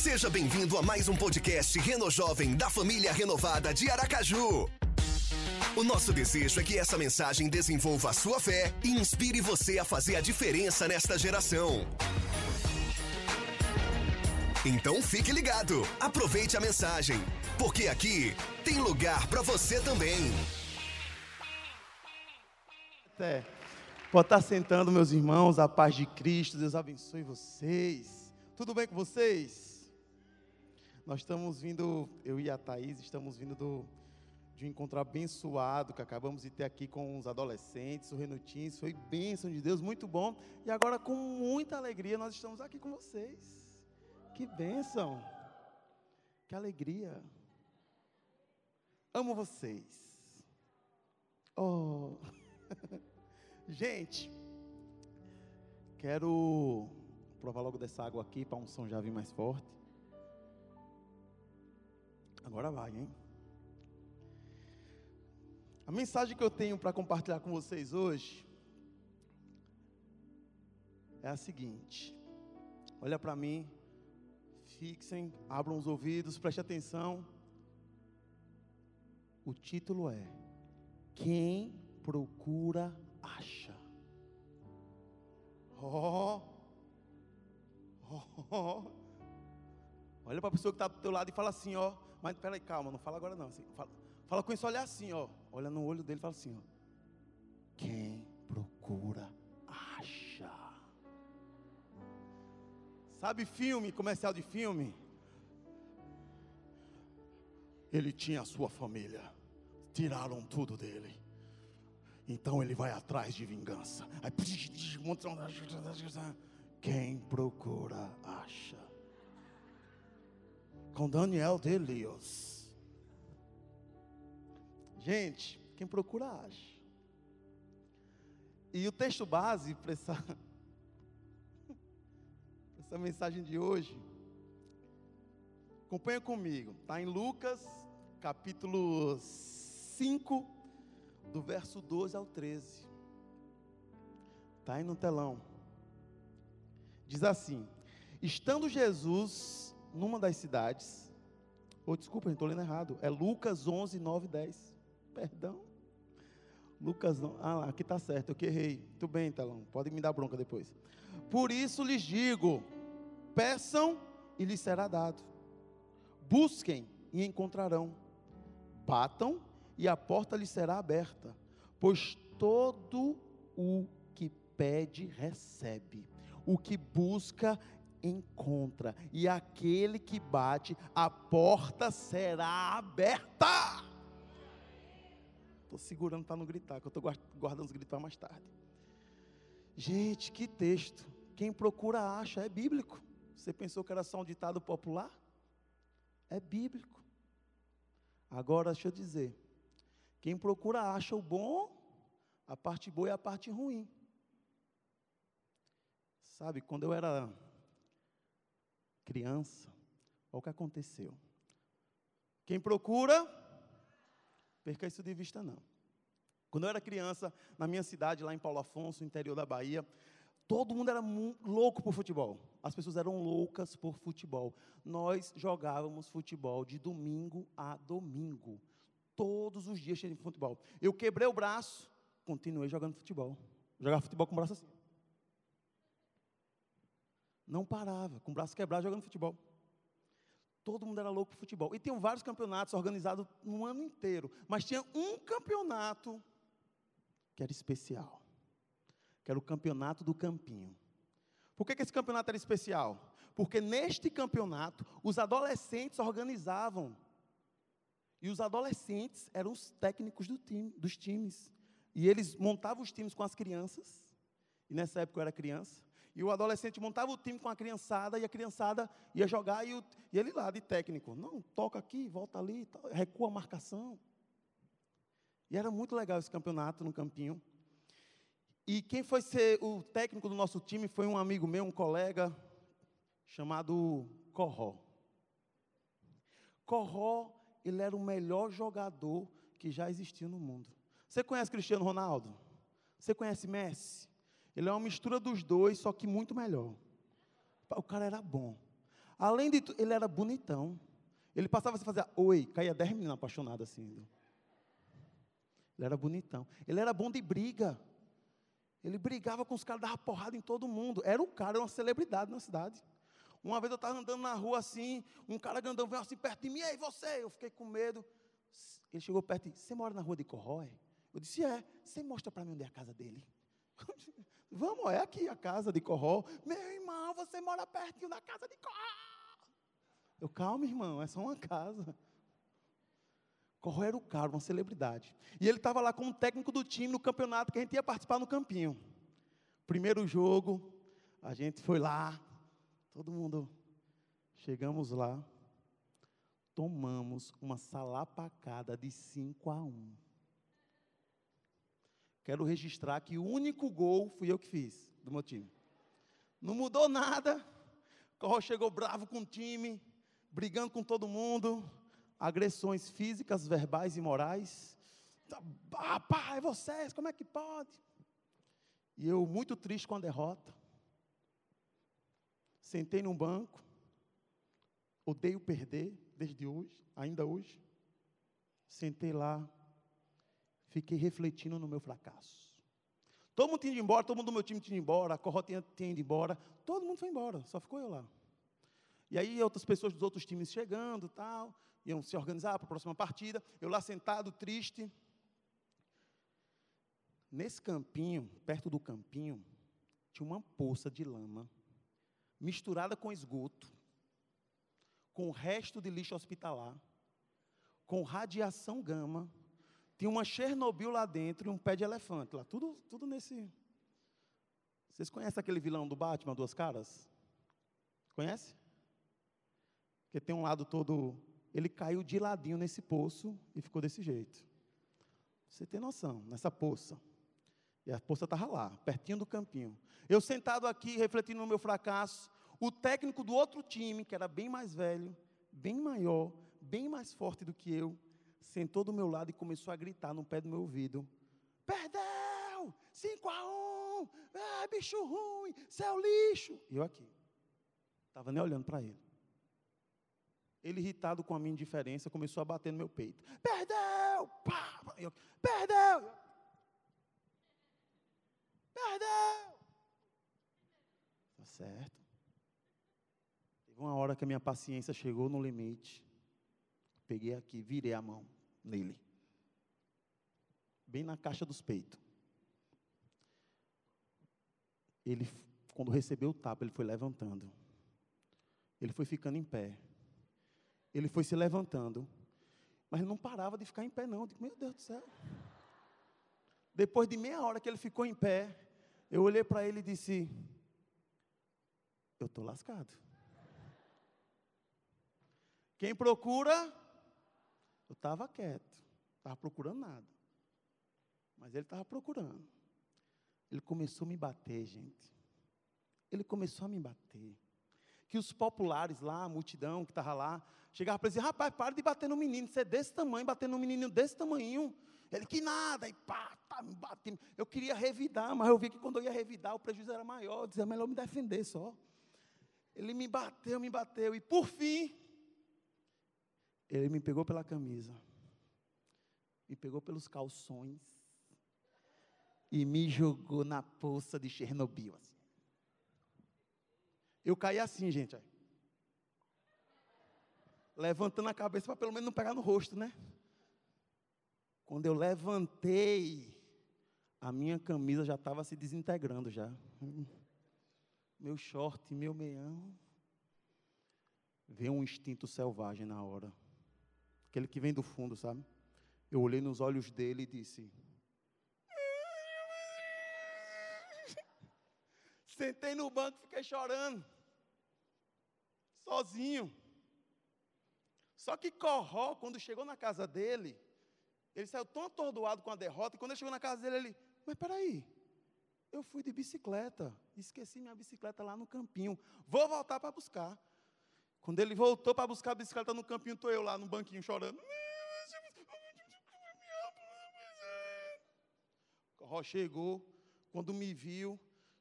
Seja bem-vindo a mais um podcast Reno Jovem da família renovada de Aracaju. O nosso desejo é que essa mensagem desenvolva a sua fé e inspire você a fazer a diferença nesta geração. Então fique ligado, aproveite a mensagem, porque aqui tem lugar para você também. É. Pode estar sentando, meus irmãos, a paz de Cristo, Deus abençoe vocês. Tudo bem com vocês? Nós estamos vindo, eu e a Thaís, estamos vindo do, de um encontro abençoado que acabamos de ter aqui com os adolescentes, o Renutins, foi bênção de Deus, muito bom. E agora, com muita alegria, nós estamos aqui com vocês. Que bênção, que alegria. Amo vocês. Oh. Gente, quero provar logo dessa água aqui para um som já vir mais forte. Agora vai, hein? A mensagem que eu tenho para compartilhar com vocês hoje é a seguinte. Olha para mim, fixem, abram os ouvidos, preste atenção. O título é Quem procura acha. Oh, oh, oh. Olha para a pessoa que está do teu lado e fala assim, ó. Mas peraí, calma, não fala agora não. Assim, fala, fala com isso, olha assim, ó. Olha no olho dele e fala assim, ó. Quem procura acha. Sabe filme, comercial de filme? Ele tinha a sua família. Tiraram tudo dele. Então ele vai atrás de vingança. Aí, quem procura acha. Com Daniel de Elios. Gente, quem procura acha. E o texto base para essa, essa mensagem de hoje, acompanha comigo, está em Lucas, capítulo 5, do verso 12 ao 13. Está aí no telão. Diz assim: Estando Jesus numa das cidades, ou oh, desculpa, estou lendo errado, é Lucas 11, 9 e 10. Perdão. Lucas, ah, aqui está certo, eu errei. Muito bem, telão, pode me dar bronca depois. Por isso lhes digo: peçam e lhes será dado, busquem e encontrarão, batam e a porta lhe será aberta. Pois todo o que pede, recebe, o que busca, encontra, e aquele que bate, a porta será aberta. Estou segurando para não gritar, que eu estou guardando os gritos para mais tarde. Gente, que texto. Quem procura acha, é bíblico. Você pensou que era só um ditado popular? É bíblico. Agora, deixa eu dizer. Quem procura acha o bom, a parte boa e a parte ruim. Sabe, quando eu era criança, olha o que aconteceu. Quem procura, perca isso de vista não. Quando eu era criança, na minha cidade, lá em Paulo Afonso, interior da Bahia, todo mundo era louco por futebol. As pessoas eram loucas por futebol. Nós jogávamos futebol de domingo a domingo todos os dias de futebol. Eu quebrei o braço, continuei jogando futebol. Jogava futebol com o braço assim. Não parava, com o braço quebrado jogando futebol. Todo mundo era louco por futebol. E tinham vários campeonatos organizados no ano inteiro. Mas tinha um campeonato que era especial. Que era o campeonato do campinho. Por que, que esse campeonato era especial? Porque neste campeonato, os adolescentes organizavam e os adolescentes eram os técnicos do time, dos times. E eles montavam os times com as crianças. E nessa época eu era criança. E o adolescente montava o time com a criançada e a criançada ia jogar e, o, e ele lá de técnico. Não, toca aqui, volta ali, recua a marcação. E era muito legal esse campeonato no campinho. E quem foi ser o técnico do nosso time foi um amigo meu, um colega, chamado Corró. Corró ele era o melhor jogador que já existiu no mundo. Você conhece Cristiano Ronaldo? Você conhece Messi? Ele é uma mistura dos dois, só que muito melhor. O cara era bom. Além de tudo, ele era bonitão. Ele passava a fazer oi, caía dez meninas apaixonadas assim. Ele era bonitão. Ele era bom de briga. Ele brigava com os caras, dava porrada em todo mundo. Era o cara, era uma celebridade na cidade. Uma vez eu estava andando na rua assim, um cara grandão veio assim perto de mim, ei, você? Eu fiquei com medo. Ele chegou perto e disse, você mora na rua de Corrói? Eu disse, é. Você mostra para mim onde é a casa dele? Vamos, é aqui a casa de Corró. Meu irmão, você mora pertinho da casa de Corró. Eu, calma, irmão, é só uma casa. Corró era o cara, uma celebridade. E ele estava lá como técnico do time no campeonato que a gente ia participar no campinho. Primeiro jogo, a gente foi lá, todo mundo. Chegamos lá, tomamos uma salapacada de 5 a 1. Quero registrar que o único gol fui eu que fiz do meu time. Não mudou nada. Corro chegou bravo com o time, brigando com todo mundo, agressões físicas, verbais e morais. Ah, pá, é vocês, como é que pode? E eu, muito triste com a derrota, sentei num banco, odeio perder, desde hoje, ainda hoje. Sentei lá, fiquei refletindo no meu fracasso. Todo mundo tinha ido embora, todo mundo do meu time tinha ido embora, a Corró tinha, tinha ido embora, todo mundo foi embora, só ficou eu lá. E aí outras pessoas dos outros times chegando, tal, iam se organizar para a próxima partida, eu lá sentado, triste. Nesse campinho, perto do campinho, tinha uma poça de lama, misturada com esgoto, com o resto de lixo hospitalar, com radiação gama, tinha uma Chernobyl lá dentro e um pé de elefante lá. Tudo, tudo nesse. Vocês conhecem aquele vilão do Batman, duas caras? Conhece? Que tem um lado todo. Ele caiu de ladinho nesse poço e ficou desse jeito. Você tem noção, nessa poça. E a poça estava lá, pertinho do campinho. Eu sentado aqui, refletindo no meu fracasso, o técnico do outro time, que era bem mais velho, bem maior, bem mais forte do que eu, sentou do meu lado e começou a gritar no pé do meu ouvido: Perdeu! 5 a 1! Ah, bicho ruim! Seu lixo! E eu aqui. Estava nem olhando para ele. Ele, irritado com a minha indiferença, começou a bater no meu peito. Perdeu! Pá! Eu, Perdeu! Perdeu! Tá certo. Teve uma hora que a minha paciência chegou no limite. Peguei aqui, virei a mão nele. Bem na caixa dos peitos. Ele, quando recebeu o tapa, ele foi levantando. Ele foi ficando em pé. Ele foi se levantando. Mas não parava de ficar em pé, não. Digo, meu Deus do céu. Depois de meia hora que ele ficou em pé, eu olhei para ele e disse: Eu estou lascado. Quem procura, estava quieto, estava procurando nada. Mas ele estava procurando. Ele começou a me bater, gente. Ele começou a me bater. Que os populares lá, a multidão que estava lá, chegava para dizer, rapaz, para de bater no menino, você é desse tamanho, bater no menino desse tamanho. Ele, que nada, e pá, tá me batendo. Eu queria revidar, mas eu vi que quando eu ia revidar, o prejuízo era maior. Eu dizia, é melhor me defender só. Ele me bateu, me bateu, e por fim, ele me pegou pela camisa, me pegou pelos calções e me jogou na poça de Chernobyl. Assim. Eu caí assim, gente. Ó. Levantando a cabeça para pelo menos não pegar no rosto, né? Quando eu levantei, a minha camisa já estava se desintegrando já. Meu short, meu meião. Veio um instinto selvagem na hora. Aquele que vem do fundo, sabe? Eu olhei nos olhos dele e disse: Sentei no banco e fiquei chorando. Sozinho. Só que Corró, quando chegou na casa dele, ele saiu tão atordoado com a derrota, e quando ele chegou na casa dele, ele, mas peraí, eu fui de bicicleta, esqueci minha bicicleta lá no campinho, vou voltar para buscar. Quando ele voltou para buscar a bicicleta no campinho, estou eu lá no banquinho chorando. Ró chegou, quando me viu,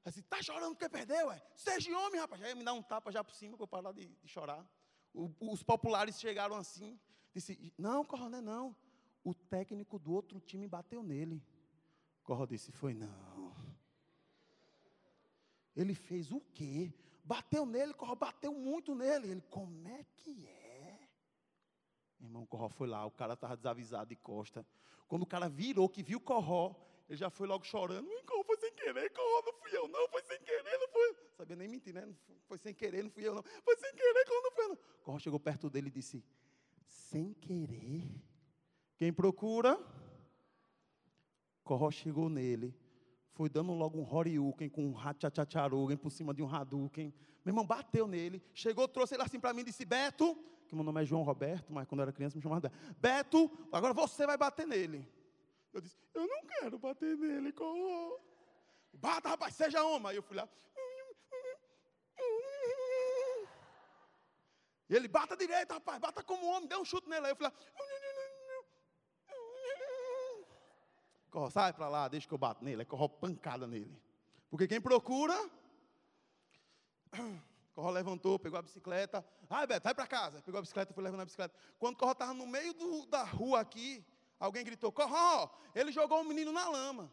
Assim, tá chorando porque perdeu, é? Seja homem, rapaz. Aí me dá um tapa já por cima para eu parar de, de chorar. O, os populares chegaram assim. Disse, não, Coronel, não. O técnico do outro time bateu nele. Corro disse, foi não. Ele fez o quê? Bateu nele, Corro bateu muito nele. Ele, como é que é? Irmão, Corró foi lá, o cara estava desavisado de costa. Quando o cara virou, que viu Corró, ele já foi logo chorando. Corró foi sem querer, Corró, não fui eu não, foi sem querer, não foi. Sabia nem mentir, né? Foi sem querer, não fui eu não. Foi sem querer, Corró, não foi eu não. Corró chegou perto dele e disse, sem querer. Quem procura? Corró chegou nele, foi dando logo um Horiuken com um Hachachacharugen por cima de um Hadouken. Meu irmão bateu nele, chegou, trouxe ele assim para mim e disse: Beto, que meu nome é João Roberto, mas quando eu era criança me chamava Beto, agora você vai bater nele. Eu disse: Eu não quero bater nele, Corró. Bata, rapaz, seja homem. Aí eu fui lá. E ele bata direito, rapaz, bata como homem, deu um chute nele. Aí eu fui lá. Corro, sai para lá, deixa que eu bato nele. Aí corro pancada nele. Porque quem procura. Corro levantou, pegou a bicicleta. Ai, Beto, vai para casa. Pegou a bicicleta, foi levando a bicicleta. Quando Corro estava no meio do, da rua aqui, alguém gritou: Corro, ele jogou o um menino na lama.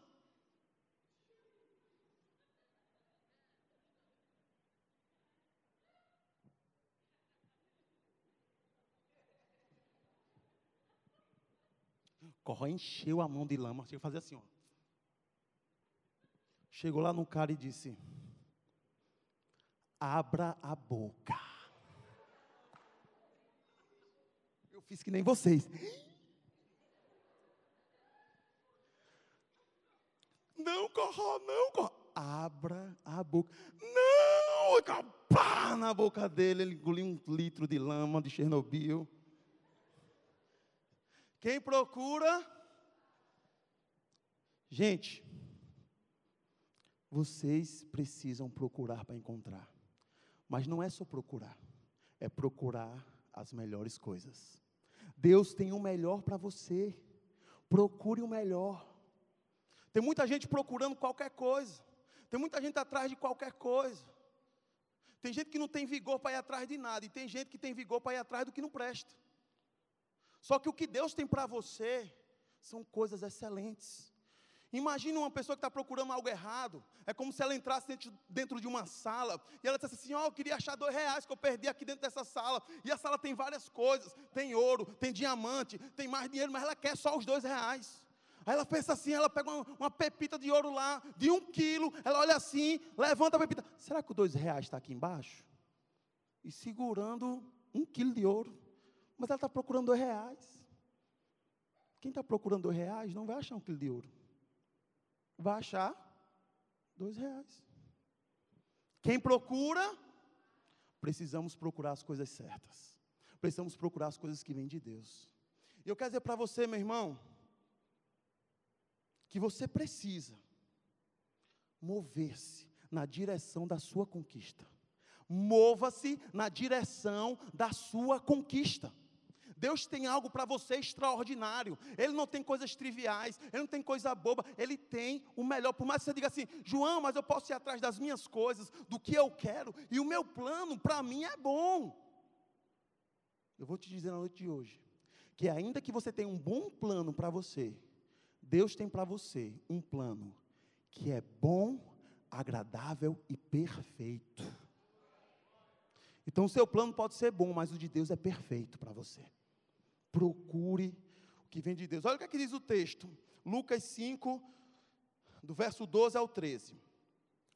Corró encheu a mão de lama, chegou a fazer assim, ó. Chegou lá no cara e disse: Abra a boca. Eu fiz que nem vocês. Não, Corró, não, Corró. Abra a boca. Não! Pá, na boca dele, ele engoliu um litro de lama de Chernobyl. Quem procura. Gente, vocês precisam procurar para encontrar. Mas não é só procurar, é procurar as melhores coisas. Deus tem o melhor para você. Procure o melhor. Tem muita gente procurando qualquer coisa. Tem muita gente atrás de qualquer coisa. Tem gente que não tem vigor para ir atrás de nada. E tem gente que tem vigor para ir atrás do que não presta. Só que o que Deus tem para você são coisas excelentes. Imagina uma pessoa que está procurando algo errado. É como se ela entrasse dentro, de uma sala e ela dissesse assim: Ó, oh, eu queria achar dois reais que eu perdi aqui dentro dessa sala. E a sala tem várias coisas: tem ouro, tem diamante, tem mais dinheiro, mas ela quer só os dois reais. Aí ela pensa assim: ela pega uma, uma pepita de ouro lá, de um quilo, ela olha assim, levanta a pepita. Será que o dois reais está aqui embaixo? E segurando um quilo de ouro. Mas ela está procurando dois reais. Quem está procurando dois reais não vai achar um quilo de ouro. Vai achar dois reais. Quem procura, precisamos procurar as coisas certas. Precisamos procurar as coisas que vêm de Deus. E eu quero dizer para você, meu irmão, que você precisa mover-se na direção da sua conquista. Mova-se na direção da sua conquista. Deus tem algo para você extraordinário. Ele não tem coisas triviais, ele não tem coisa boba, ele tem o melhor. Por mais que você diga assim, João, mas eu posso ir atrás das minhas coisas, do que eu quero, e o meu plano para mim é bom. Eu vou te dizer na noite de hoje, que ainda que você tenha um bom plano para você, Deus tem para você um plano que é bom, agradável e perfeito. Então, o seu plano pode ser bom, mas o de Deus é perfeito para você procure o que vem de Deus. Olha o que, é que diz o texto, Lucas 5, do verso 12 ao 13.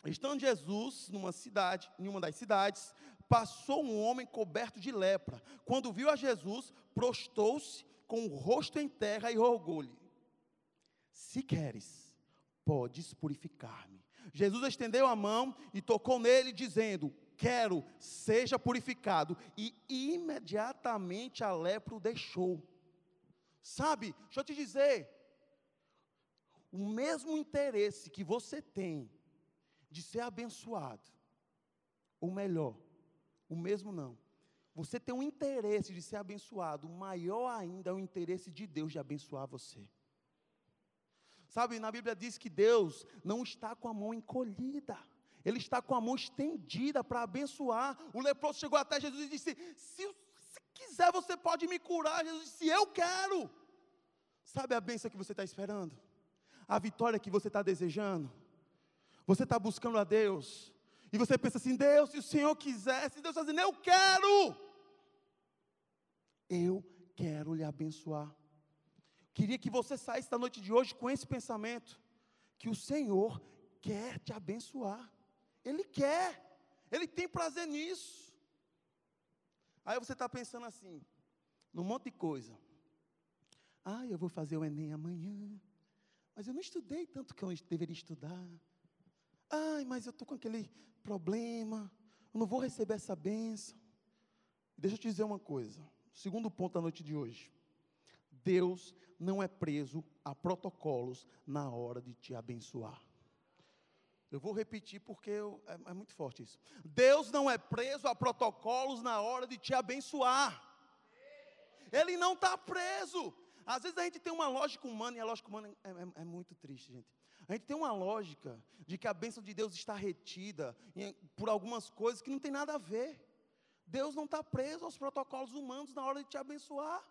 Estando Jesus numa cidade, em uma das cidades, passou um homem coberto de lepra. Quando viu a Jesus, prostou-se com o rosto em terra e rogou-lhe: Se queres, podes purificar-me. Jesus estendeu a mão e tocou nele, dizendo: quero, seja purificado. E imediatamente a lepra o deixou. Sabe, deixa eu te dizer, o mesmo interesse que você tem de ser abençoado, ou melhor, o mesmo não. Você tem um interesse de ser abençoado, maior ainda é o interesse de Deus de abençoar você. Sabe, na Bíblia diz que Deus não está com a mão encolhida. Ele está com a mão estendida para abençoar. O leproso chegou até Jesus e disse: se, se quiser, você pode me curar. Jesus disse: Eu quero. Sabe a bênção que você está esperando? A vitória que você está desejando? Você está buscando a Deus. E você pensa assim: Deus, se o Senhor quisesse, Deus está Eu quero. Eu quero lhe abençoar. Queria que você saísse da noite de hoje com esse pensamento: que o Senhor quer te abençoar. Ele quer, Ele tem prazer nisso. Aí você está pensando assim, num monte de coisa. Ah, eu vou fazer o Enem amanhã, mas eu não estudei tanto que eu deveria estudar. Ai, mas eu estou com aquele problema, eu não vou receber essa benção. Deixa eu te dizer uma coisa, segundo ponto da noite de hoje. Deus não é preso a protocolos na hora de te abençoar. Eu vou repetir porque eu, é, é muito forte isso. Deus não é preso a protocolos na hora de te abençoar. Ele não está preso. Às vezes a gente tem uma lógica humana, e a lógica humana é, é, é, muito triste, gente. A gente tem uma lógica de que a bênção de Deus está retida por algumas coisas que não tem nada a ver. Deus não está preso aos protocolos humanos na hora de te abençoar.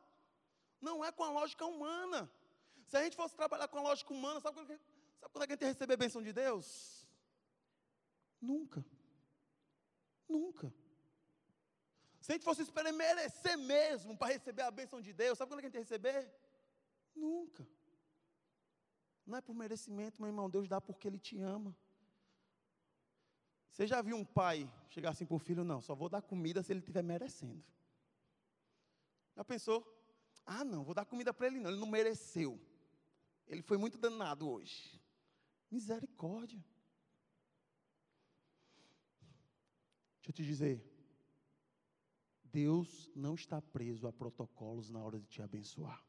Não é com a lógica humana. Se a gente fosse trabalhar com a lógica humana, sabe quando, sabe quando é que a gente ia receber a bênção de Deus? Nunca. Nunca. Se a gente fosse esperar merecer mesmo para receber a bênção de Deus, sabe quando é que a gente receber? Nunca. Não é por merecimento, meu irmão, Deus dá porque Ele te ama. Você já viu um pai chegar assim para o filho? Não, só vou dar comida se ele estiver merecendo. Já pensou? Ah, não, vou dar comida para ele não, ele não mereceu. Ele foi muito danado hoje. Misericórdia. Deixa eu te dizer, Deus não está preso a protocolos na hora de te abençoar.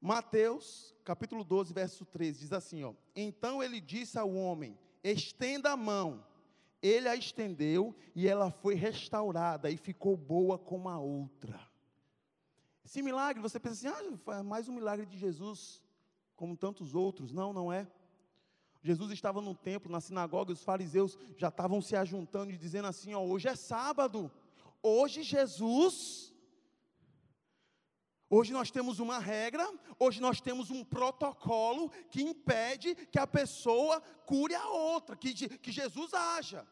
Mateus, capítulo 12, verso 13, diz assim, ó: Então ele disse ao homem: Estenda a mão. Ele a estendeu e ela foi restaurada e ficou boa como a outra. Esse milagre, você pensa assim: "Ah, foi mais um milagre de Jesus, como tantos outros". Não, não é. Jesus estava no templo, na sinagoga, e os fariseus já estavam se ajuntando e dizendo assim: ó, hoje é sábado, hoje Jesus, hoje nós temos uma regra, hoje nós temos um protocolo que impede que a pessoa cure a outra, que, que Jesus haja.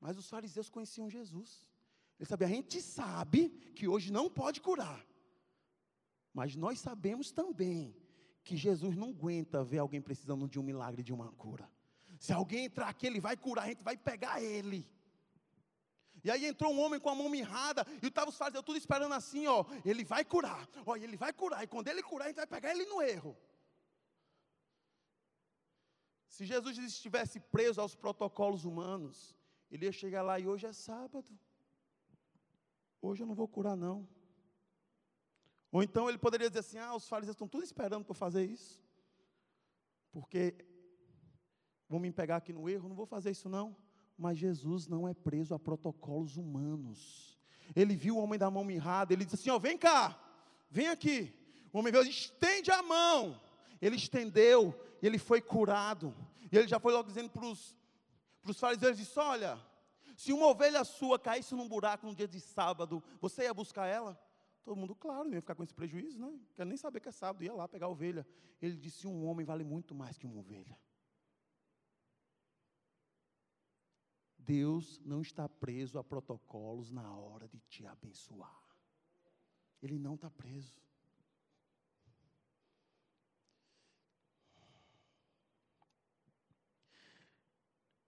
Mas os fariseus conheciam Jesus, eles sabiam, a gente sabe que hoje não pode curar, mas nós sabemos também que Jesus não aguenta ver alguém precisando de um milagre, de uma cura. Se alguém entrar aqui, ele vai curar, a gente vai pegar ele. E aí entrou um homem com a mão mirrada, e estava os fariseus tudo esperando assim, ó, ele vai curar, ó, ele vai curar, e quando ele curar, a gente vai pegar ele no erro. Se Jesus estivesse preso aos protocolos humanos, ele ia chegar lá e hoje é sábado. Hoje eu não vou curar não. Ou então ele poderia dizer assim: ah, os fariseus estão tudo esperando para fazer isso, porque vão me pegar aqui no erro, não vou fazer isso não. Mas Jesus não é preso a protocolos humanos. Ele viu o homem da mão mirrada, ele disse assim: ó, vem cá, vem aqui. O homem veio, estende a mão. Ele estendeu, ele foi curado. E ele já foi logo dizendo para os fariseus: disse, olha, se uma ovelha sua caísse num buraco no dia de sábado, você ia buscar ela? Todo mundo, claro, não ia ficar com esse prejuízo, né? Quer nem saber que é sábado, ia lá pegar a ovelha. Ele disse: um homem vale muito mais que uma ovelha. Deus não está preso a protocolos na hora de te abençoar. Ele não está preso.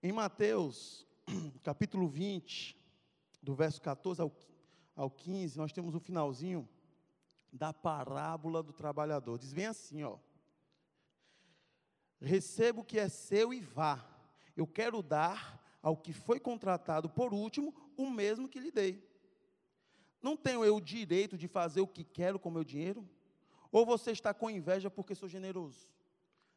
Em Mateus, capítulo 20, do verso 14 ao ao 15, nós temos o finalzinho da parábola do trabalhador. Diz bem assim, ó. Receba o que é seu e vá. Eu quero dar ao que foi contratado por último o mesmo que lhe dei. Não tenho eu o direito de fazer o que quero com meu dinheiro? Ou você está com inveja porque sou generoso?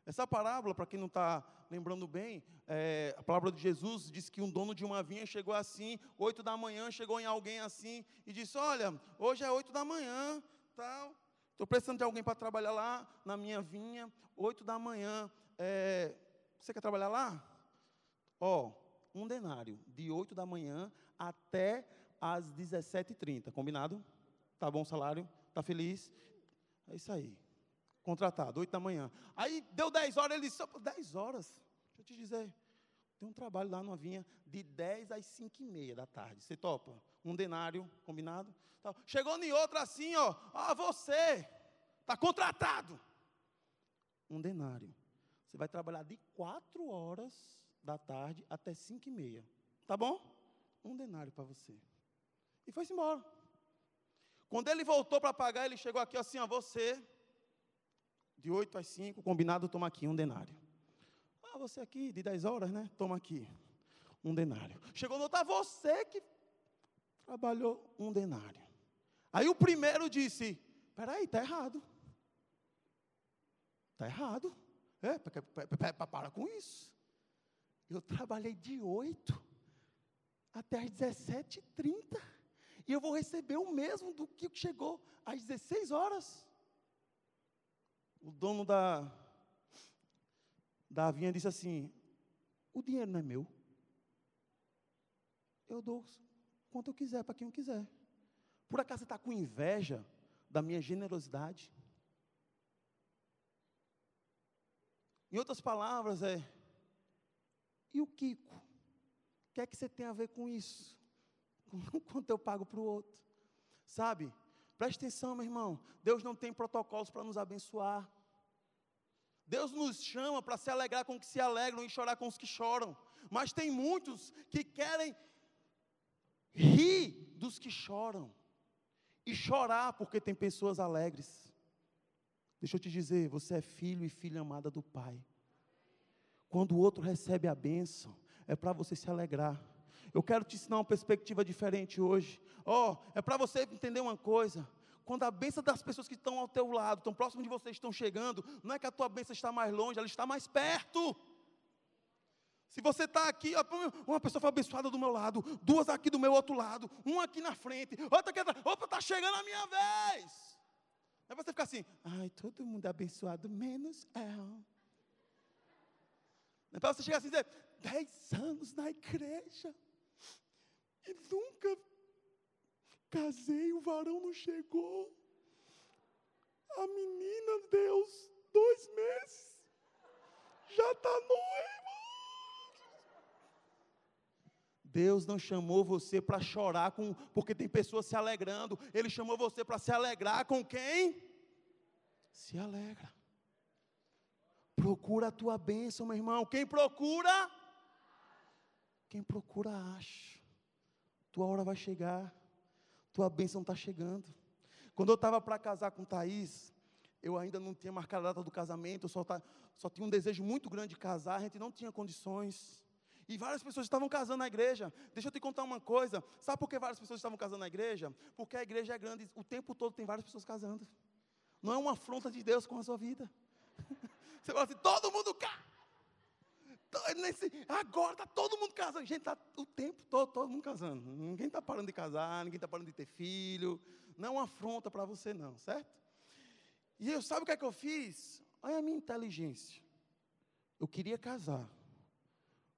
Essa parábola, para quem não está lembrando bem, é, a palavra de Jesus diz que um dono de uma vinha chegou assim, oito da manhã, chegou em alguém assim e disse: Olha, hoje é oito da manhã, tal. Estou precisando de alguém para trabalhar lá na minha vinha, oito da manhã. é, você quer trabalhar lá? Ó, um denário, de 8 da manhã até às 17h30, combinado? Tá bom o salário? Tá feliz? É isso aí. Contratado, 8 da manhã. Aí deu 10 horas, ele disse, 10 horas, deixa eu te dizer, tem um trabalho lá no Vinha de 10 às 5 e meia da tarde. Você topa? Um denário, combinado? Chegou em outra assim, ó. Ah, você está contratado. Um denário. Você vai trabalhar de 4 horas da tarde até 5 e meia. Tá bom? Um denário para você. E foi-se embora. Quando ele voltou para pagar, ele chegou aqui assim, ó, você, de 8 às 5, combinado, toma aqui um denário. Ah, você aqui, de 10 horas, né? Toma aqui, um denário. Chegou no outro, ah, você que trabalhou um denário. Aí o primeiro disse, peraí, está errado. Está errado. É, para com isso. Eu trabalhei de 8 até as 17h30. E eu vou receber o mesmo do que chegou às 16 horas. Dono da, da vinha disse assim: O dinheiro não é meu. Eu dou quanto eu quiser para quem eu quiser. Por acaso você está com inveja da minha generosidade? Em outras palavras, é: e o Kiko? O que é que você tem a ver com isso? Quanto eu pago para o outro? Sabe? Preste atenção, meu irmão. Deus não tem protocolos para nos abençoar. Deus nos chama para se alegrar com os que se alegram e chorar com os que choram. Mas tem muitos que querem rir dos que choram e chorar porque tem pessoas alegres. Deixa eu te dizer, você é filho e filha amada do Pai. Quando o outro recebe a bênção, é para você se alegrar. Eu quero te ensinar uma perspectiva diferente hoje. Ó, oh, é para você entender uma coisa. Quando a bênção das pessoas que estão ao teu lado, tão próximo de você, estão chegando, não é que a tua bênção está mais longe, ela está mais perto. Se você está aqui, uma pessoa foi abençoada do meu lado, duas aqui do meu outro lado, uma aqui na frente, outra aqui atrás, opa, está chegando a minha vez. Aí você fica assim, ai, todo mundo é abençoado, menos eu. Então você chega assim e dizer, dez anos na igreja, e nunca casei, o varão não chegou. A menina, Deus, dois meses, já está noiva. Deus não chamou você para chorar com, porque tem pessoas se alegrando. Ele chamou você para se alegrar com quem? Se alegra. Procura a tua bênção, meu irmão. Quem procura? Quem procura, acha. Tua hora vai chegar. Tua bênção está chegando. Quando eu estava para casar com Thaís, eu ainda não tinha marcado a data do casamento, eu só, tá, só tinha um desejo muito grande de casar, a gente não tinha condições. E várias pessoas estavam casando na igreja. Deixa eu te contar uma coisa. Sabe por que várias pessoas estavam casando na igreja? Porque a igreja é grande, o tempo todo tem várias pessoas casando. Não é uma afronta de Deus com a sua vida. Você fala assim, todo mundo cá. Nesse, agora está todo mundo casando. Gente, está o tempo todo, todo mundo casando. Ninguém está parando de casar, ninguém está parando de ter filho. Não é uma afronta para você, não, certo? E eu sabe o que é que eu fiz? Olha a minha inteligência. Eu queria casar.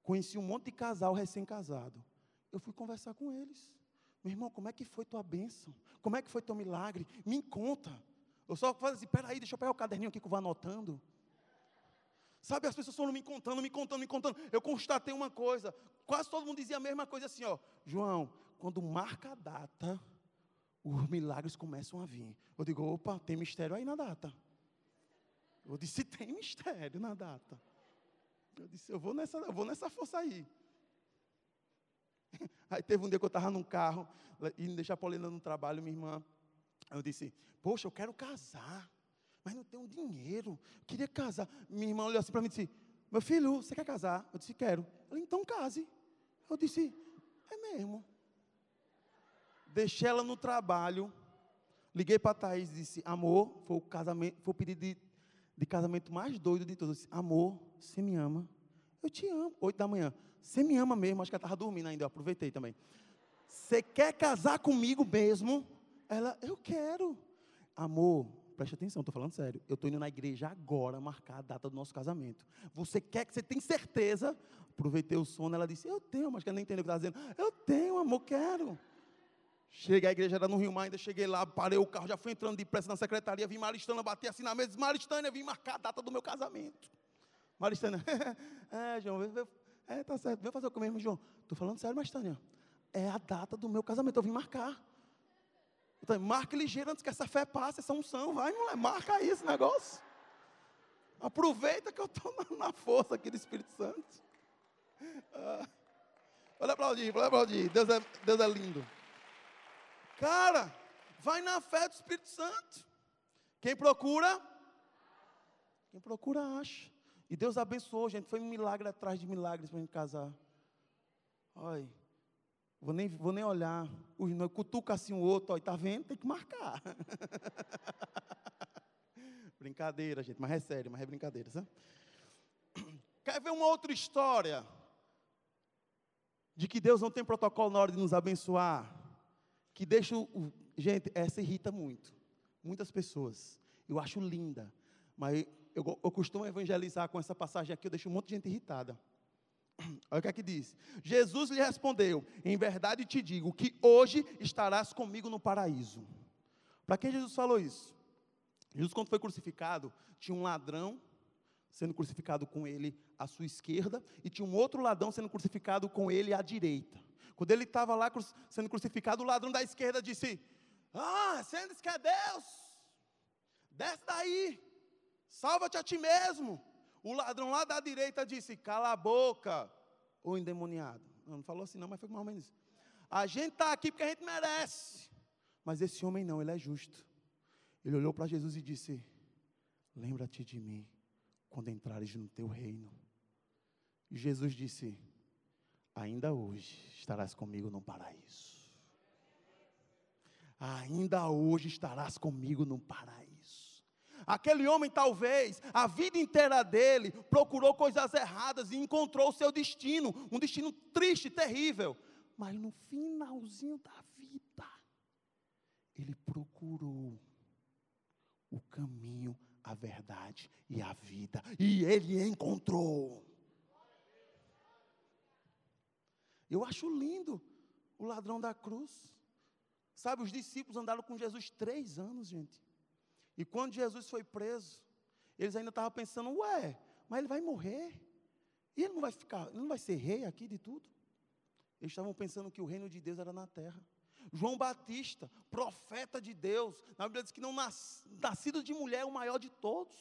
Conheci um monte de casal recém-casado. Eu fui conversar com eles. Meu irmão, como é que foi tua bênção? Como é que foi teu milagre? Me conta. Eu só falo assim, peraí, deixa eu pegar o caderninho aqui que eu vou anotando. Sabe, as pessoas foram me contando, me contando, me contando. Eu constatei uma coisa. Quase todo mundo dizia a mesma coisa assim, ó. João, quando marca a data, os milagres começam a vir. Eu digo, opa, tem mistério aí na data. Eu disse, tem mistério na data. Eu disse, eu vou nessa, eu vou nessa força aí. Aí teve um dia que eu estava num carro, indo deixar a Paulina no trabalho, minha irmã. Eu disse, poxa, eu quero casar, mas não tenho dinheiro. Eu queria casar. Minha irmã olhou assim para mim e disse, meu filho, você quer casar? Eu disse, quero. Ela, então case. Eu disse, é mesmo. Deixei ela no trabalho, liguei para a Thaís e disse, amor, foi o, casamento, foi o pedido de, de casamento mais doido de todos. Disse, amor, você me ama? Eu te amo. Oito da manhã. Você me ama mesmo? Acho que ela estava dormindo ainda. Eu aproveitei também. Você quer casar comigo mesmo? Ela, eu quero. Amor, preste atenção, estou falando sério. Eu estou indo na igreja agora marcar a data do nosso casamento. Você quer que você tem certeza? Aproveitei o sono, ela disse, eu tenho, mas que ela nem entendeu o que estava dizendo. Eu tenho, amor, quero. Cheguei, a igreja era no Rio Mar, ainda cheguei lá, parei o carro, já fui entrando depressa na secretaria, vim Maristana, bati assim na mesa, disse, Maristânia, vim marcar a data do meu casamento. Maristânia, é, João, é, tá certo, vem fazer o mesmo, João. Estou falando sério, Maristânia, é a data do meu casamento, eu vim marcar. Então, marque ligeiro antes que essa fé passe, essa unção, vai, mulher, marca aí esse negócio. Aproveita que eu estou na, na, força aqui do Espírito Santo. Ah, olha o olha para Deus é, Deus é lindo. Cara, vai na fé do Espírito Santo. Quem procura, quem procura acha. E Deus abençoou, gente. Foi um milagre atrás de milagres para a gente casar. Olha, vou nem, vou nem olhar. Os noivos cutuca assim o outro, olha, tá vendo? Tem que marcar. brincadeira, gente, mas é sério, mas é brincadeira, sabe? Quer ver uma outra história? De que Deus não tem protocolo na hora de nos abençoar? que deixa o. Gente, essa irrita muito. Muitas pessoas. Eu acho linda. Mas eu, eu costumo evangelizar com essa passagem aqui, eu deixo um monte de gente irritada. Olha o que é que diz. Jesus lhe respondeu: Em verdade te digo que hoje estarás comigo no paraíso. Para quem Jesus falou isso? Jesus, quando foi crucificado, tinha um ladrão sendo crucificado com ele à sua esquerda, e tinha um outro ladrão sendo crucificado com ele à direita. Quando ele estava lá sendo crucificado, o ladrão da esquerda disse: Ah, diz que é Deus, desce daí, salva-te a ti mesmo. O ladrão lá da direita disse: Cala a boca, o endemoniado. Não falou assim, não, mas foi mais ou menos isso. A gente está aqui porque a gente merece. Mas esse homem não, ele é justo. Ele olhou para Jesus e disse: Lembra-te de mim quando entrares no teu reino. E Jesus disse: Ainda hoje estarás comigo no paraíso. Ainda hoje estarás comigo no paraíso. Aquele homem, talvez, a vida inteira dele, procurou coisas erradas e encontrou o seu destino, um destino triste, terrível. Mas no finalzinho da vida, ele procurou o caminho, a verdade e a vida, e ele encontrou. Eu acho lindo o ladrão da cruz. Sabe, os discípulos andaram com Jesus três anos, gente. E quando Jesus foi preso, eles ainda estavam pensando, ué, mas ele vai morrer. E ele não vai ficar, ele não vai ser rei aqui de tudo. Eles estavam pensando que o reino de Deus era na terra. João Batista, profeta de Deus, na Bíblia diz que não nas, nascido de mulher é o maior de todos.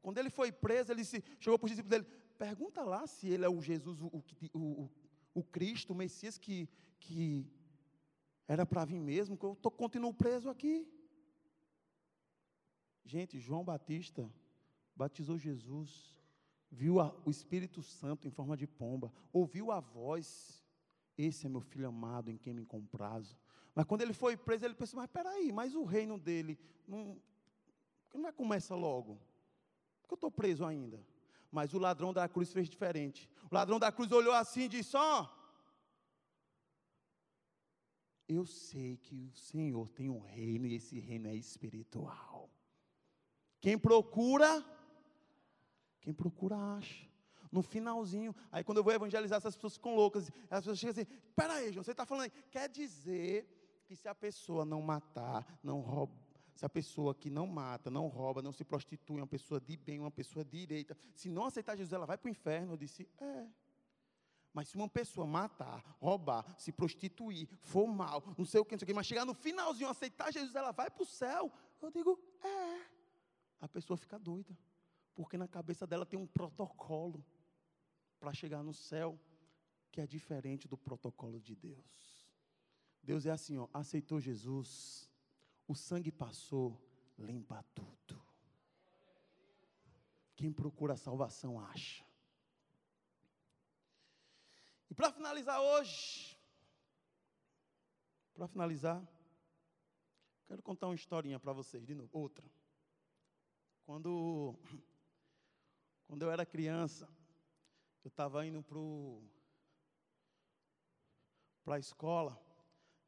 Quando ele foi preso, ele se, chegou para os discípulos dele: pergunta lá se ele é o Jesus, o, o, o, Cristo, o Messias que, que era para vir mesmo, que eu tô, continuo preso aqui. Gente, João Batista batizou Jesus, viu a, o Espírito Santo em forma de pomba, ouviu a voz, esse é meu filho amado em quem me comprazo. Mas quando ele foi preso, ele pensou, mas peraí, mas o reino dele não, não é começa logo? Porque eu estou preso ainda. Mas o ladrão da cruz fez diferente. O ladrão da cruz olhou assim e disse: Ó, oh, eu sei que o Senhor tem um reino e esse reino é espiritual. Quem procura, quem procura acha. No finalzinho, aí quando eu vou evangelizar, essas pessoas ficam loucas. As pessoas chegam assim: peraí, João, você está falando aí. Quer dizer que se a pessoa não matar, não roubar, se a pessoa que não mata, não rouba, não se prostitui, é uma pessoa de bem, uma pessoa direita, se não aceitar Jesus, ela vai para o inferno. Eu disse, é. Mas se uma pessoa matar, roubar, se prostituir, for mal, não sei o que, não sei o que, mas chegar no finalzinho, aceitar Jesus, ela vai para o céu. Eu digo, é. A pessoa fica doida. Porque na cabeça dela tem um protocolo para chegar no céu que é diferente do protocolo de Deus. Deus é assim, ó, aceitou Jesus, o sangue passou, limpa tudo. Quem procura a salvação acha. E para finalizar hoje, para finalizar, quero contar uma historinha para vocês de novo, outra. Quando, quando eu era criança, eu estava indo para a escola,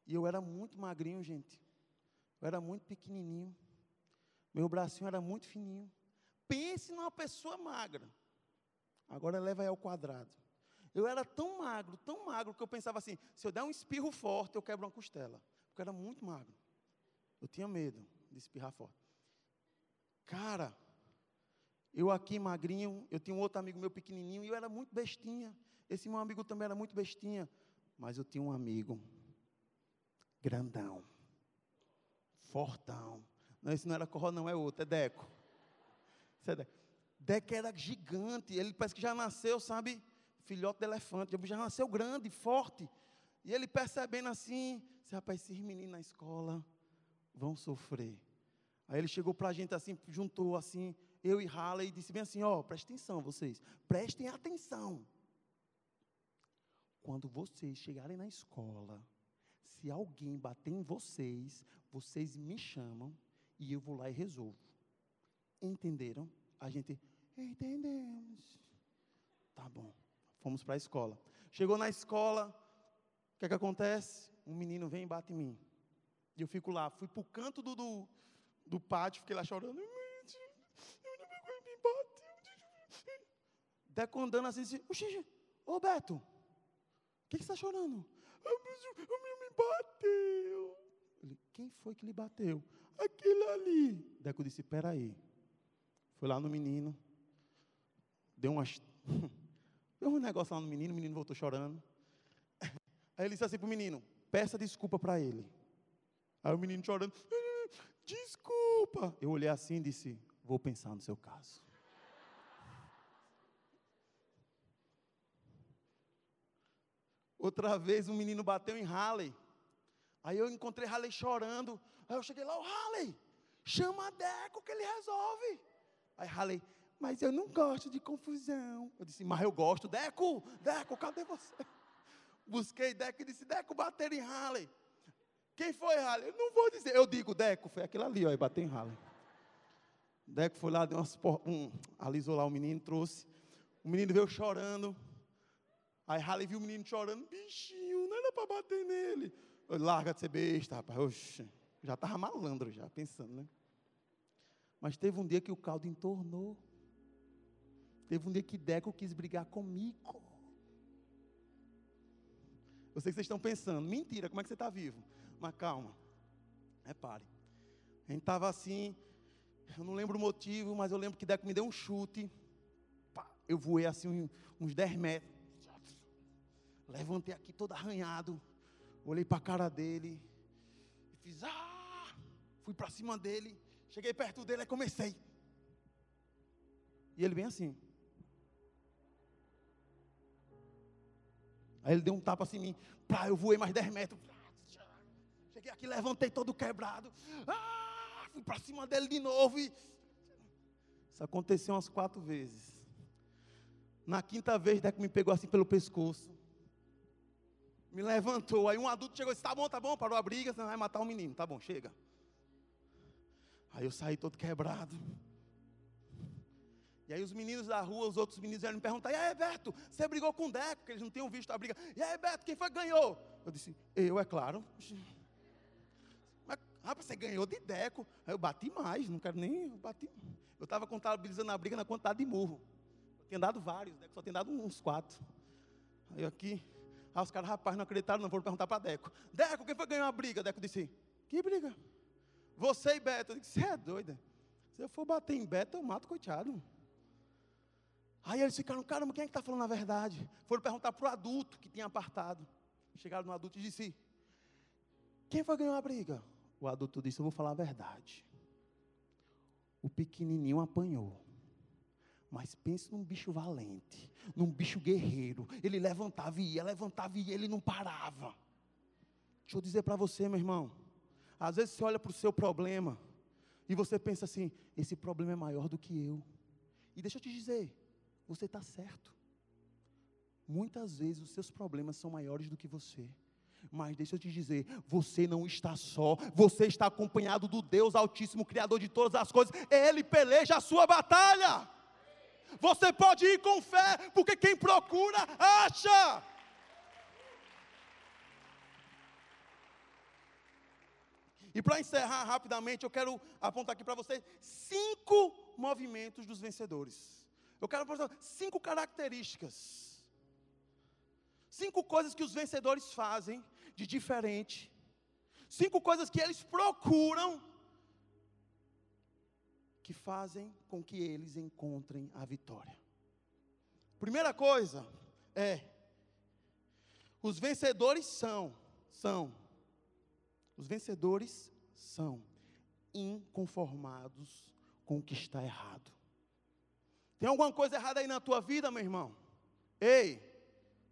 e eu era muito magrinho, gente. Eu era muito pequenininho. Meu bracinho era muito fininho. Pense numa pessoa magra. Agora leva aí ao quadrado. Eu era tão magro, tão magro, que eu pensava assim: se eu der um espirro forte, eu quebro uma costela. Porque eu era muito magro. Eu tinha medo de espirrar forte. Cara, eu aqui magrinho, eu tinha um outro amigo meu pequenininho e eu era muito bestinha. Esse meu amigo também era muito bestinha. Mas eu tinha um amigo grandão, fortão. Não, esse não era Corró, não, é outro, é Deco. Esse é Deco. Deco era gigante, ele parece que já nasceu, sabe, filhote de elefante, já nasceu grande, forte. E ele percebendo assim, rapaz, esses meninos na escola vão sofrer. Aí ele chegou para a gente assim, juntou assim, eu e Halley, e disse bem assim: ó, oh, prestem atenção vocês, prestem atenção. Quando vocês chegarem na escola, se alguém bater em vocês, vocês me chamam e eu vou lá e resolvo. Entenderam? A gente, entendemos. Tá bom. Fomos para a escola. Chegou na escola, o que, é que acontece? Um menino vem e bate em mim. E eu fico lá, fui para o canto do, do, do pátio, fiquei lá chorando. Deco andando assim, assim Oxi, ô Beto, o que, que você está chorando? O menino me bateu. Quem foi que lhe bateu? Aquele ali. Deco disse, peraí. Foi lá no menino, deu umas. deu um negócio lá no menino, o menino voltou chorando. Aí ele disse assim para o menino: peça desculpa para ele. Aí o menino chorando, desculpa. Eu olhei assim e disse: vou pensar no seu caso. Outra vez um menino bateu em Halley. Aí eu encontrei Halley chorando. Aí eu cheguei lá, o Halley, chama a Deco que ele resolve. Aí Halley, mas eu não gosto de confusão. Eu disse, mas eu gosto. Deco, Deco, cadê você? Busquei Deco e disse, Deco, bater em Halley. Quem foi Halley? Eu não vou dizer. Eu digo, Deco, foi aquele ali, ó, e bateu em Halley. Deco foi lá, deu umas, um, alisou lá o menino, trouxe. O menino veio chorando. Aí Halley viu o menino chorando, bichinho, não era para bater nele. Eu, Larga de ser besta, rapaz. Oxe, já estava malandro, já, pensando, né? Mas teve um dia que o caldo entornou. Teve um dia que Deco quis brigar comigo. Eu sei que vocês estão pensando, mentira, como é que você está vivo? Mas calma, repare. A gente estava assim, eu não lembro o motivo, mas eu lembro que Deco me deu um chute. Eu voei assim uns 10 metros. Levantei aqui todo arranhado. Olhei para a cara dele. E fiz, ah! Fui para cima dele. Cheguei perto dele e comecei. E ele vem assim. Aí ele deu um tapa assim em mim. Pá, eu voei mais 10 metros. Aqui, levantei todo quebrado. Ah, fui para cima dele de novo. E... Isso aconteceu umas quatro vezes. Na quinta vez, Deco me pegou assim pelo pescoço me levantou. Aí um adulto chegou e disse: Tá bom, tá bom, parou a briga, você vai matar o um menino. Tá bom, chega. Aí eu saí todo quebrado. E aí os meninos da rua, os outros meninos vieram me perguntar: E aí, Beto, você brigou com o Deco? Porque eles não tinham visto a briga. E aí, Beto, quem foi que ganhou? Eu disse: Eu, é claro. Rapaz, você ganhou de Deco. Aí eu bati mais, não quero nem. Eu bati. Eu estava contabilizando a briga na quantidade de murro. Eu tinha dado vários, Deco só tinha dado uns quatro. Aí aqui, Aí os caras, rapaz, não acreditaram, não foram perguntar para Deco. Deco, quem foi ganhou a briga? Deco disse, que briga? Você e Beto. Eu disse, você é doida. Se eu for bater em Beto, eu mato, coitado. Aí eles ficaram, caramba, quem é que está falando a verdade? Foram perguntar para o adulto que tinha apartado. Chegaram no adulto e disse, quem foi ganhou a briga? O adulto disse, eu vou falar a verdade. O pequenininho apanhou. Mas pense num bicho valente, num bicho guerreiro. Ele levantava e ia, levantava e ia, ele não parava. Deixa eu dizer para você, meu irmão. Às vezes você olha para o seu problema e você pensa assim: esse problema é maior do que eu. E deixa eu te dizer, você está certo. Muitas vezes os seus problemas são maiores do que você. Mas deixa eu te dizer, você não está só, você está acompanhado do Deus Altíssimo, Criador de todas as coisas, Ele peleja a sua batalha. Você pode ir com fé, porque quem procura, acha. E para encerrar rapidamente, eu quero apontar aqui para você cinco movimentos dos vencedores. Eu quero apontar cinco características. Cinco coisas que os vencedores fazem de diferente. Cinco coisas que eles procuram que fazem com que eles encontrem a vitória. Primeira coisa é os vencedores são são os vencedores são inconformados com o que está errado. Tem alguma coisa errada aí na tua vida, meu irmão? Ei,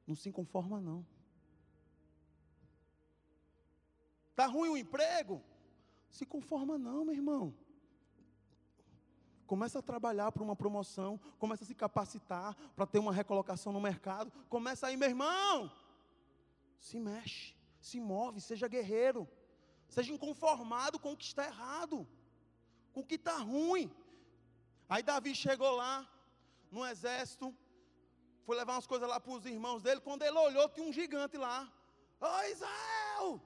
não se conforma não. Tá ruim o emprego? Se conforma não, meu irmão. Começa a trabalhar para uma promoção, começa a se capacitar para ter uma recolocação no mercado. Começa aí, meu irmão. Se mexe, se move, seja guerreiro. Seja inconformado com o que está errado, com o que está ruim. Aí Davi chegou lá, no exército, foi levar umas coisas lá para os irmãos dele. Quando ele olhou, tinha um gigante lá. Ô Israel,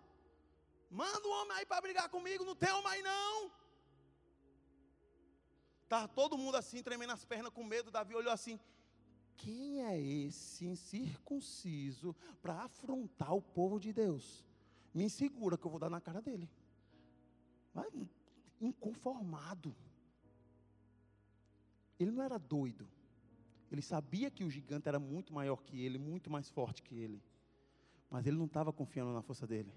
manda um homem aí para brigar comigo, não tem homem aí não. Estava todo mundo assim, tremendo as pernas com medo. Davi olhou assim: quem é esse incircunciso para afrontar o povo de Deus? me segura que eu vou dar na cara dele. Inconformado. Ele não era doido. Ele sabia que o gigante era muito maior que ele, muito mais forte que ele. Mas ele não estava confiando na força dele.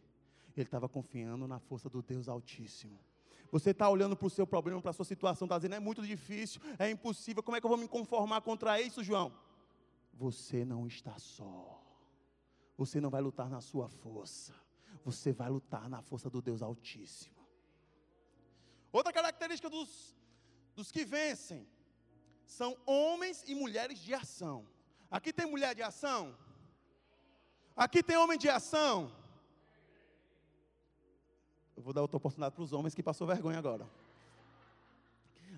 Ele estava confiando na força do Deus Altíssimo. Você está olhando para o seu problema, para a sua situação, está dizendo, é muito difícil, é impossível, como é que eu vou me conformar contra isso, João? Você não está só. Você não vai lutar na sua força você vai lutar na força do Deus Altíssimo. Outra característica dos, dos que vencem são homens e mulheres de ação. Aqui tem mulher de ação? Aqui tem homem de ação? Eu vou dar outra oportunidade para os homens que passou vergonha agora.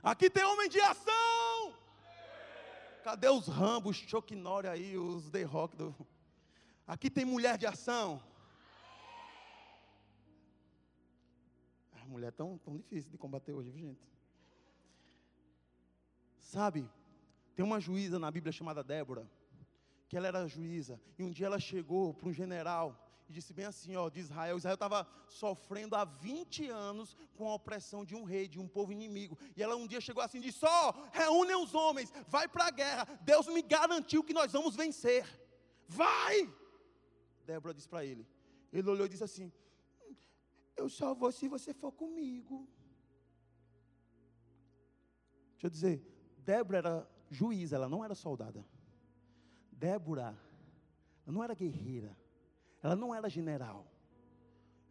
Aqui tem homem de ação! Cadê os Rambos, Chuck Norris aí, os The Rock do... Aqui tem mulher de ação. mulher tão, tão difícil de combater hoje, gente? Sabe, tem uma juíza na Bíblia chamada Débora, que ela era juíza, e um dia ela chegou para um general e disse bem assim, ó, de Israel, Israel estava sofrendo há 20 anos com a opressão de um rei, de um povo inimigo, e ela um dia chegou assim e disse, ó, reúnem os homens, vai para a guerra, Deus me garantiu que nós vamos vencer, vai! Débora disse para ele, ele olhou e disse assim, eu só vou se você for comigo. Deixa eu dizer, Débora era juíza, ela não era soldada. Débora, não era guerreira, ela não era general.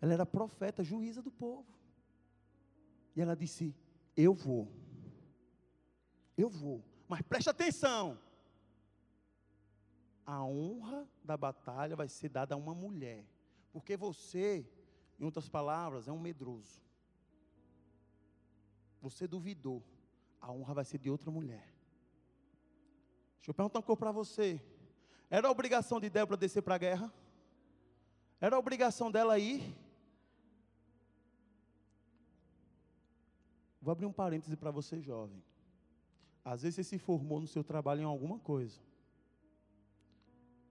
Ela era profeta, juíza do povo. E ela disse: Eu vou. Eu vou. Mas preste atenção. A honra da batalha vai ser dada a uma mulher. Porque você em outras palavras, é um medroso. Você duvidou, a honra vai ser de outra mulher. Deixa eu perguntar uma coisa para você. Era a obrigação de Débora descer para a guerra? Era a obrigação dela ir? Vou abrir um parêntese para você, jovem. Às vezes você se formou no seu trabalho em alguma coisa.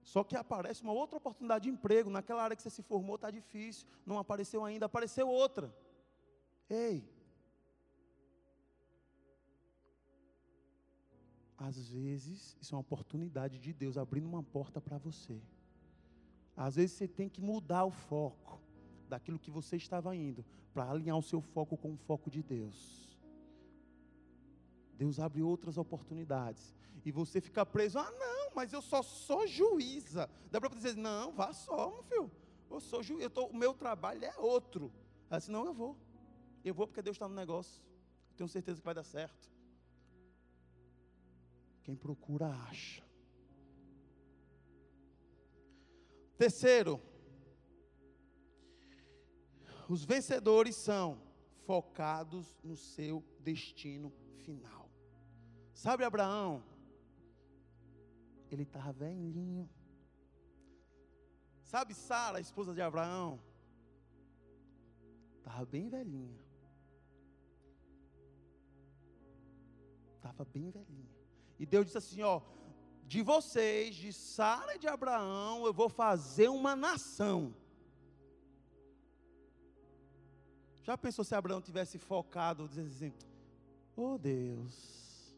Só que aparece uma outra oportunidade de emprego, naquela área que você se formou está difícil, não apareceu ainda, apareceu outra. Ei, às vezes isso é uma oportunidade de Deus abrindo uma porta para você. Às vezes você tem que mudar o foco daquilo que você estava indo, para alinhar o seu foco com o foco de Deus. Deus abre outras oportunidades. E você fica preso, ah não, mas eu só sou juíza. Dá para dizer, não, vá só, meu filho. Eu sou juíza, o meu trabalho é outro. Disse, não, eu vou. Eu vou porque Deus está no negócio. Tenho certeza que vai dar certo. Quem procura, acha. Terceiro, os vencedores são focados no seu destino final. Sabe Abraão? ele estava velhinho. Sabe Sara, esposa de Abraão? Estava bem velhinha. Estava bem velhinha. E Deus disse assim: Ó, de vocês, de Sara e de Abraão, eu vou fazer uma nação. Já pensou se Abraão tivesse focado, dizendo assim: Oh Deus,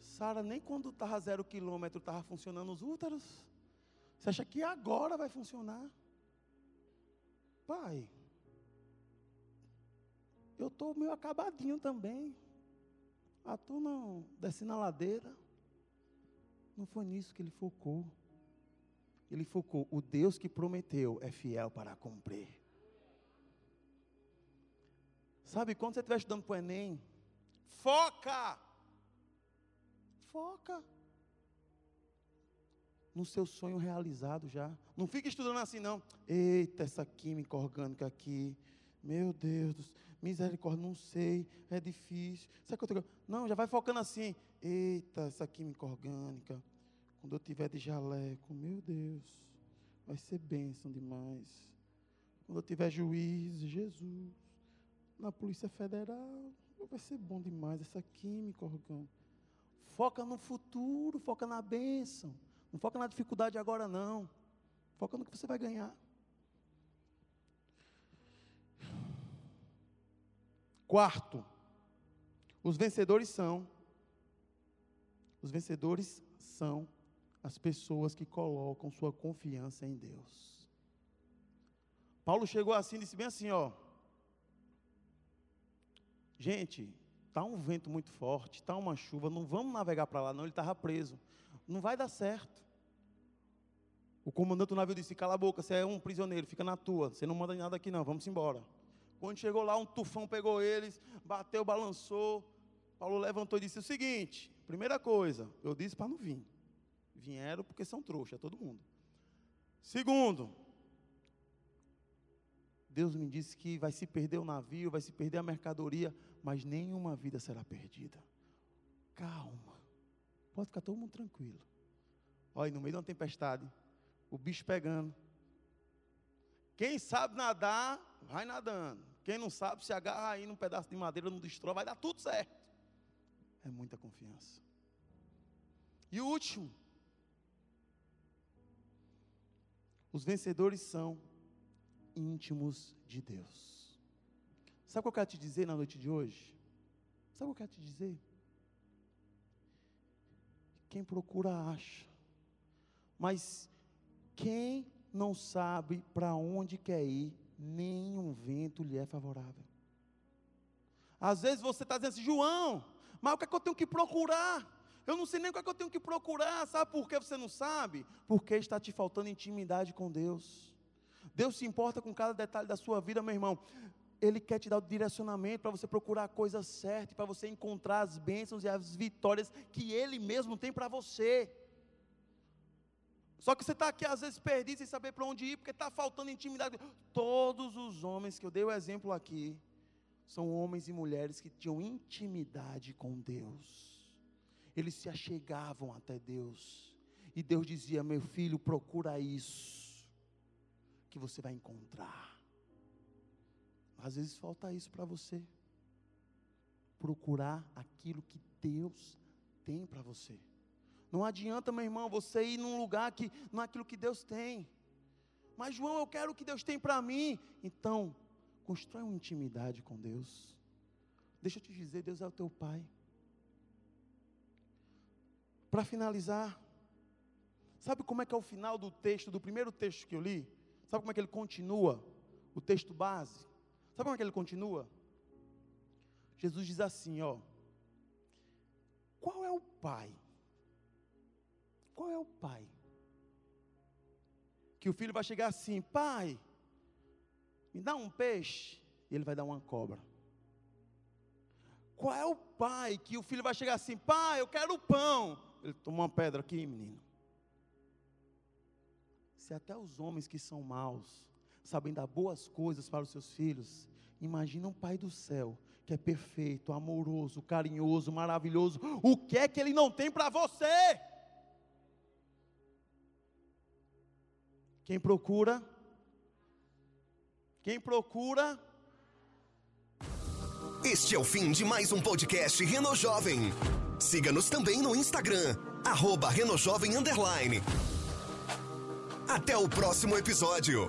Sara nem quando estava zero quilômetro estava funcionando os úteros. Você acha que agora vai funcionar? Pai, eu estou meio acabadinho também. Tu não desce na ladeira. Não foi nisso que ele focou. Ele focou, o Deus que prometeu é fiel para cumprir. Sabe, quando você estiver estudando para o Enem, foca! Foca! No seu sonho realizado já. Não fique estudando assim, não. Eita, essa química orgânica aqui. Meu Deus, misericórdia, não sei, é difícil. Sabe que eu tô... Não, já vai focando assim. Eita, essa química orgânica. Quando eu tiver de jaleco, meu Deus, vai ser bênção demais. Quando eu tiver juiz, Jesus, na Polícia Federal, vai ser bom demais essa química orgânica. Foca no futuro, foca na bênção. Não foca na dificuldade agora, não. Foca no que você vai ganhar. Quarto, os vencedores são os vencedores são as pessoas que colocam sua confiança em Deus. Paulo chegou assim e disse bem assim, ó: Gente, tá um vento muito forte, tá uma chuva, não vamos navegar para lá não, ele estava preso. Não vai dar certo. O comandante do navio disse: Cala a boca, você é um prisioneiro, fica na tua, você não manda nada aqui não, vamos embora. Quando chegou lá, um tufão pegou eles, bateu, balançou. Paulo levantou e disse o seguinte: primeira coisa, eu disse para não vir. Vieram porque são trouxa, é todo mundo. Segundo, Deus me disse que vai se perder o navio, vai se perder a mercadoria, mas nenhuma vida será perdida. Calma, pode ficar todo mundo tranquilo. Olha, no meio de uma tempestade, o bicho pegando. Quem sabe nadar, vai nadando. Quem não sabe, se agarra aí num pedaço de madeira, não destrói, vai dar tudo certo. É muita confiança. E o último, os vencedores são íntimos de Deus. Sabe o que eu quero te dizer na noite de hoje? Sabe o que eu quero te dizer? Quem procura acha. Mas quem não sabe para onde quer ir, nenhum vento lhe é favorável. Às vezes você está dizendo assim, João, mas o que é que eu tenho que procurar? Eu não sei nem o que é que eu tenho que procurar. Sabe por que você não sabe? Porque está te faltando intimidade com Deus. Deus se importa com cada detalhe da sua vida, meu irmão. Ele quer te dar o direcionamento para você procurar a coisa certa, para você encontrar as bênçãos e as vitórias que Ele mesmo tem para você. Só que você está aqui às vezes perdido sem saber para onde ir, porque está faltando intimidade. Todos os homens que eu dei o exemplo aqui, são homens e mulheres que tinham intimidade com Deus. Eles se achegavam até Deus. E Deus dizia: Meu filho, procura isso, que você vai encontrar. Às vezes falta isso para você. Procurar aquilo que Deus tem para você. Não adianta, meu irmão, você ir num lugar que não é aquilo que Deus tem. Mas, João, eu quero o que Deus tem para mim. Então, constrói uma intimidade com Deus. Deixa eu te dizer, Deus é o teu Pai. Para finalizar, sabe como é que é o final do texto, do primeiro texto que eu li? Sabe como é que ele continua? O texto base. Sabe como é que ele continua? Jesus diz assim, ó. Qual é o pai qual é o pai? Que o filho vai chegar assim: pai, me dá um peixe, e ele vai dar uma cobra. Qual é o pai que o filho vai chegar assim: pai, eu quero pão? Ele toma uma pedra aqui, menino. Se até os homens que são maus sabem dar boas coisas para os seus filhos, imagina um pai do céu que é perfeito, amoroso, carinhoso, maravilhoso. O que é que ele não tem para você? Quem procura, Quem procura, Este é o fim de mais um podcast Reno Jovem. Siga-nos também no Instagram, arroba Renojovem. Até o próximo episódio.